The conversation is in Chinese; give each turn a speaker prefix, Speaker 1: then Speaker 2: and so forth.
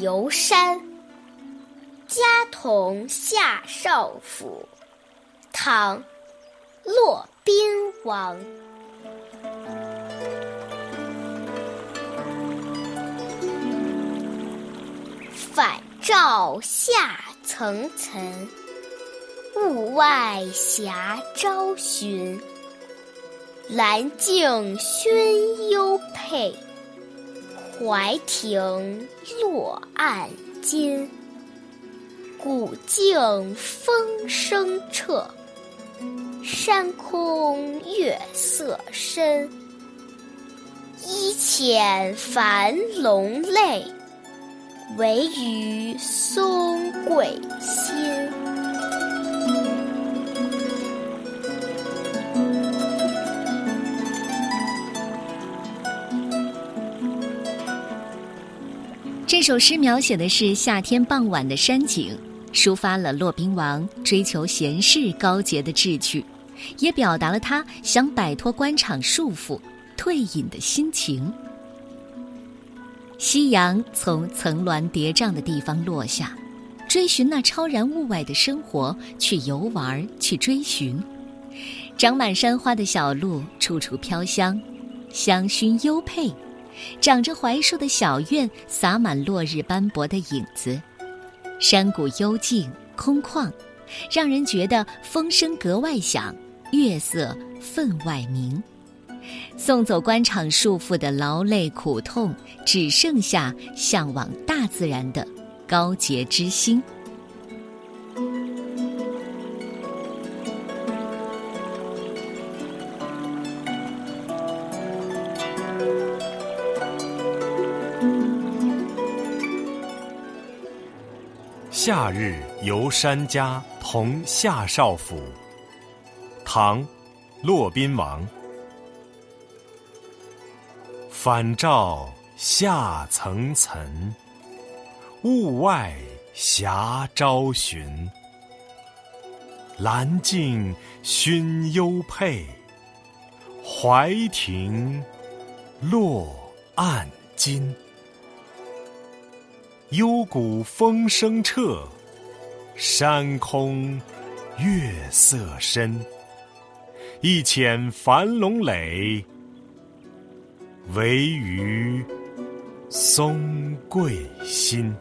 Speaker 1: 游山，家童下少府。唐·骆宾王。返照下层层，雾外霞朝寻。兰径熏幽，怀亭落暗金。古镜风声彻，山空月色深。一遣繁龙泪，惟余松桂心。
Speaker 2: 这首诗描写的是夏天傍晚的山景。抒发了骆宾王追求闲适高洁的志趣，也表达了他想摆脱官场束缚、退隐的心情。夕阳从层峦叠嶂的地方落下，追寻那超然物外的生活，去游玩，去追寻。长满山花的小路，处处飘香，香薰幽佩；长着槐树的小院，洒满落日斑驳的影子。山谷幽静空旷，让人觉得风声格外响，月色分外明。送走官场束缚的劳累苦痛，只剩下向往大自然的高洁之心。
Speaker 3: 夏日游山家同下少府。唐，骆宾王。返照下层层，雾外霞朝寻。兰径熏幽佩，怀庭落暗金。幽谷风声彻，山空月色深。一遣繁龙垒，惟余松桂心。